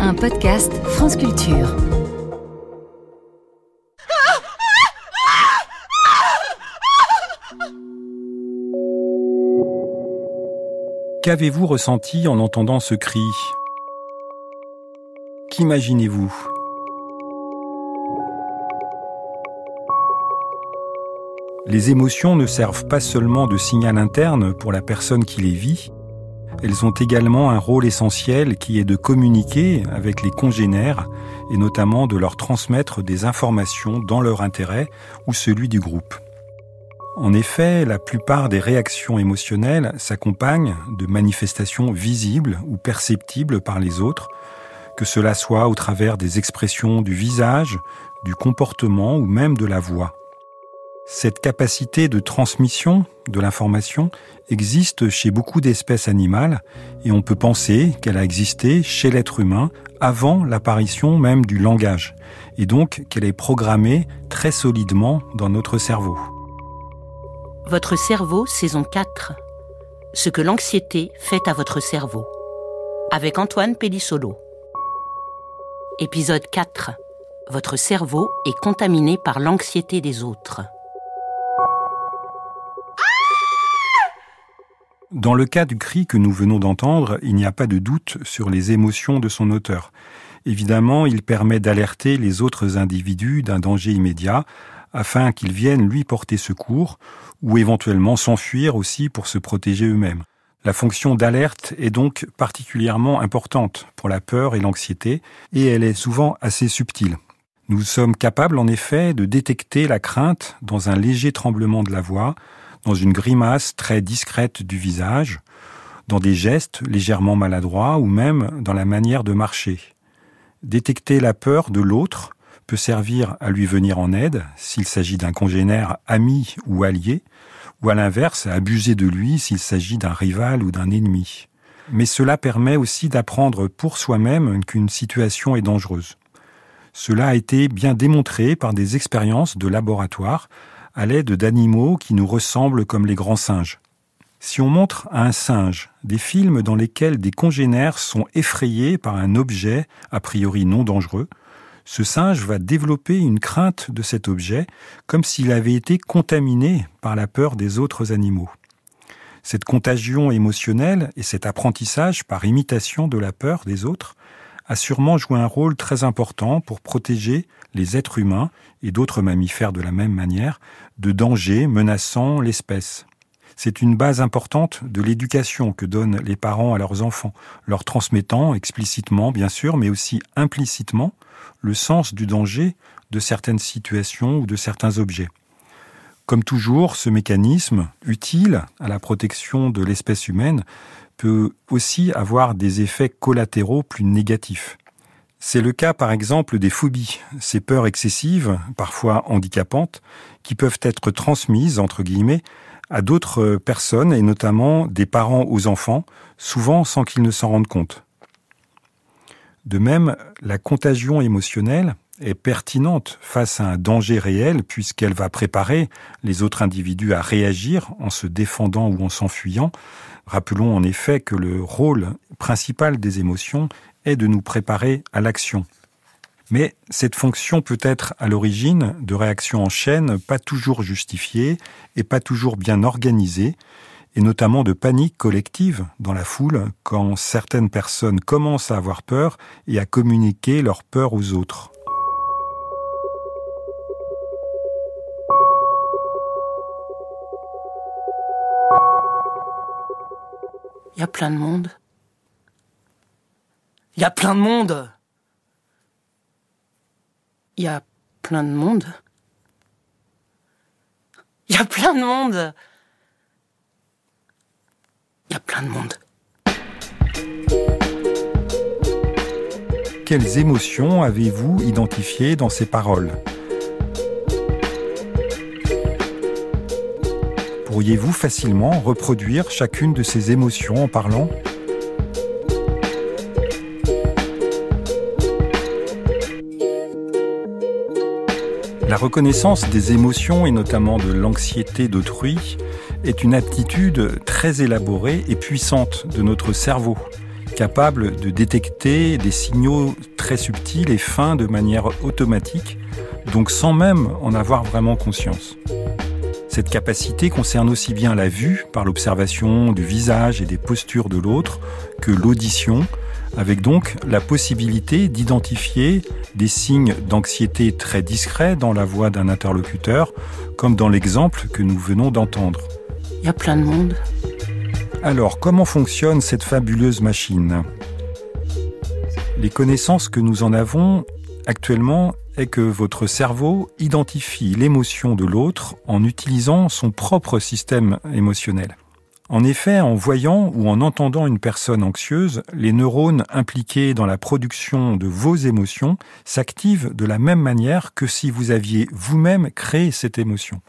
un podcast France Culture. Qu'avez-vous ressenti en entendant ce cri? Qu'imaginez-vous? Les émotions ne servent pas seulement de signal interne pour la personne qui les vit, elles ont également un rôle essentiel qui est de communiquer avec les congénères et notamment de leur transmettre des informations dans leur intérêt ou celui du groupe. En effet, la plupart des réactions émotionnelles s'accompagnent de manifestations visibles ou perceptibles par les autres, que cela soit au travers des expressions du visage, du comportement ou même de la voix. Cette capacité de transmission de l'information existe chez beaucoup d'espèces animales et on peut penser qu'elle a existé chez l'être humain avant l'apparition même du langage et donc qu'elle est programmée très solidement dans notre cerveau. Votre cerveau, saison 4. Ce que l'anxiété fait à votre cerveau. Avec Antoine Pellissolo. Épisode 4. Votre cerveau est contaminé par l'anxiété des autres. Dans le cas du cri que nous venons d'entendre, il n'y a pas de doute sur les émotions de son auteur. Évidemment, il permet d'alerter les autres individus d'un danger immédiat afin qu'ils viennent lui porter secours ou éventuellement s'enfuir aussi pour se protéger eux-mêmes. La fonction d'alerte est donc particulièrement importante pour la peur et l'anxiété et elle est souvent assez subtile. Nous sommes capables en effet de détecter la crainte dans un léger tremblement de la voix, dans une grimace très discrète du visage, dans des gestes légèrement maladroits ou même dans la manière de marcher. Détecter la peur de l'autre peut servir à lui venir en aide s'il s'agit d'un congénère ami ou allié, ou à l'inverse à abuser de lui s'il s'agit d'un rival ou d'un ennemi. Mais cela permet aussi d'apprendre pour soi-même qu'une situation est dangereuse. Cela a été bien démontré par des expériences de laboratoire à l'aide d'animaux qui nous ressemblent comme les grands singes. Si on montre à un singe des films dans lesquels des congénères sont effrayés par un objet a priori non dangereux, ce singe va développer une crainte de cet objet comme s'il avait été contaminé par la peur des autres animaux. Cette contagion émotionnelle et cet apprentissage par imitation de la peur des autres a sûrement joué un rôle très important pour protéger les êtres humains et d'autres mammifères de la même manière de dangers menaçant l'espèce. C'est une base importante de l'éducation que donnent les parents à leurs enfants, leur transmettant explicitement, bien sûr, mais aussi implicitement, le sens du danger de certaines situations ou de certains objets. Comme toujours, ce mécanisme, utile à la protection de l'espèce humaine, peut aussi avoir des effets collatéraux plus négatifs. C'est le cas par exemple des phobies, ces peurs excessives, parfois handicapantes, qui peuvent être transmises, entre guillemets, à d'autres personnes et notamment des parents aux enfants, souvent sans qu'ils ne s'en rendent compte. De même, la contagion émotionnelle est pertinente face à un danger réel puisqu'elle va préparer les autres individus à réagir en se défendant ou en s'enfuyant. Rappelons en effet que le rôle principal des émotions est de nous préparer à l'action. Mais cette fonction peut être à l'origine de réactions en chaîne pas toujours justifiées et pas toujours bien organisées, et notamment de panique collective dans la foule quand certaines personnes commencent à avoir peur et à communiquer leur peur aux autres. Il y a plein de monde. Il y a plein de monde. Il y a plein de monde. Il y a plein de monde. Il y a plein de monde. Quelles émotions avez-vous identifiées dans ces paroles? Pourriez-vous facilement reproduire chacune de ces émotions en parlant? La reconnaissance des émotions et notamment de l'anxiété d'autrui est une aptitude très élaborée et puissante de notre cerveau capable de détecter des signaux très subtils et fins de manière automatique, donc sans même en avoir vraiment conscience. Cette capacité concerne aussi bien la vue, par l'observation du visage et des postures de l'autre, que l'audition, avec donc la possibilité d'identifier des signes d'anxiété très discrets dans la voix d'un interlocuteur, comme dans l'exemple que nous venons d'entendre. Il y a plein de monde. Alors, comment fonctionne cette fabuleuse machine? Les connaissances que nous en avons actuellement est que votre cerveau identifie l'émotion de l'autre en utilisant son propre système émotionnel. En effet, en voyant ou en entendant une personne anxieuse, les neurones impliqués dans la production de vos émotions s'activent de la même manière que si vous aviez vous-même créé cette émotion.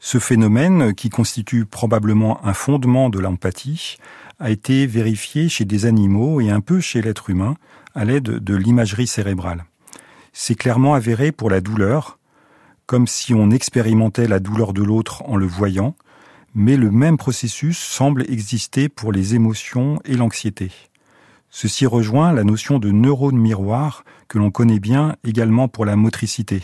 Ce phénomène, qui constitue probablement un fondement de l'empathie, a été vérifié chez des animaux et un peu chez l'être humain à l'aide de l'imagerie cérébrale. C'est clairement avéré pour la douleur, comme si on expérimentait la douleur de l'autre en le voyant, mais le même processus semble exister pour les émotions et l'anxiété. Ceci rejoint la notion de neurone miroir que l'on connaît bien également pour la motricité.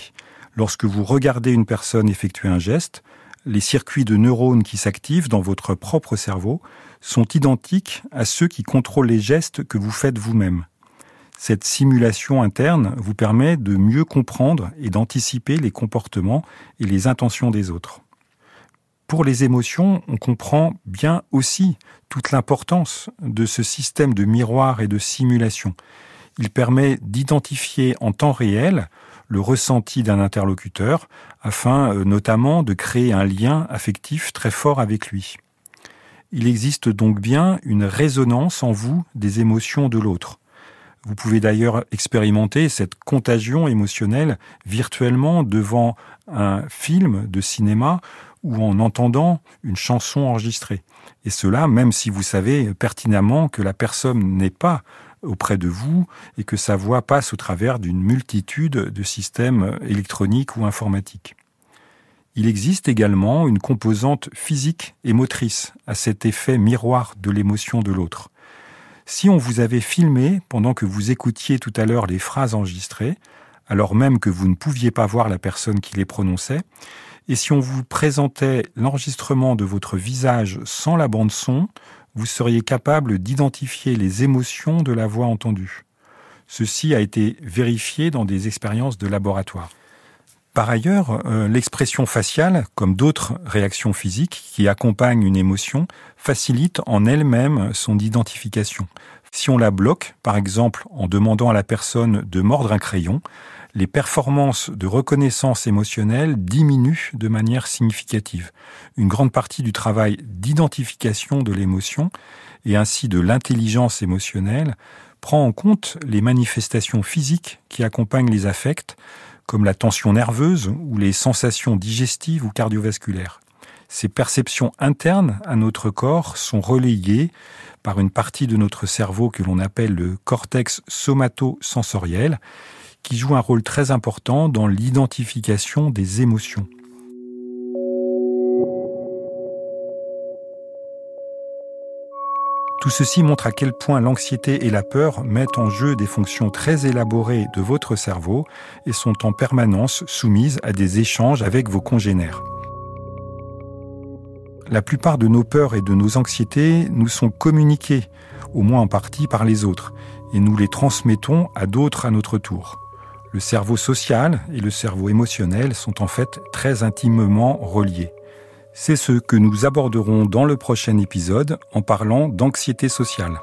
Lorsque vous regardez une personne effectuer un geste, les circuits de neurones qui s'activent dans votre propre cerveau sont identiques à ceux qui contrôlent les gestes que vous faites vous-même. Cette simulation interne vous permet de mieux comprendre et d'anticiper les comportements et les intentions des autres pour les émotions, on comprend bien aussi toute l'importance de ce système de miroir et de simulation. Il permet d'identifier en temps réel le ressenti d'un interlocuteur afin euh, notamment de créer un lien affectif très fort avec lui. Il existe donc bien une résonance en vous des émotions de l'autre. Vous pouvez d'ailleurs expérimenter cette contagion émotionnelle virtuellement devant un film de cinéma ou en entendant une chanson enregistrée. Et cela, même si vous savez pertinemment que la personne n'est pas auprès de vous et que sa voix passe au travers d'une multitude de systèmes électroniques ou informatiques. Il existe également une composante physique et motrice à cet effet miroir de l'émotion de l'autre. Si on vous avait filmé pendant que vous écoutiez tout à l'heure les phrases enregistrées, alors même que vous ne pouviez pas voir la personne qui les prononçait, et si on vous présentait l'enregistrement de votre visage sans la bande son, vous seriez capable d'identifier les émotions de la voix entendue. Ceci a été vérifié dans des expériences de laboratoire. Par ailleurs, euh, l'expression faciale, comme d'autres réactions physiques qui accompagnent une émotion, facilite en elle-même son identification. Si on la bloque, par exemple en demandant à la personne de mordre un crayon, les performances de reconnaissance émotionnelle diminuent de manière significative. Une grande partie du travail d'identification de l'émotion et ainsi de l'intelligence émotionnelle prend en compte les manifestations physiques qui accompagnent les affects, comme la tension nerveuse ou les sensations digestives ou cardiovasculaires. Ces perceptions internes à notre corps sont relayées par une partie de notre cerveau que l'on appelle le cortex somatosensoriel qui joue un rôle très important dans l'identification des émotions. Tout ceci montre à quel point l'anxiété et la peur mettent en jeu des fonctions très élaborées de votre cerveau et sont en permanence soumises à des échanges avec vos congénères. La plupart de nos peurs et de nos anxiétés nous sont communiquées, au moins en partie par les autres, et nous les transmettons à d'autres à notre tour. Le cerveau social et le cerveau émotionnel sont en fait très intimement reliés. C'est ce que nous aborderons dans le prochain épisode en parlant d'anxiété sociale.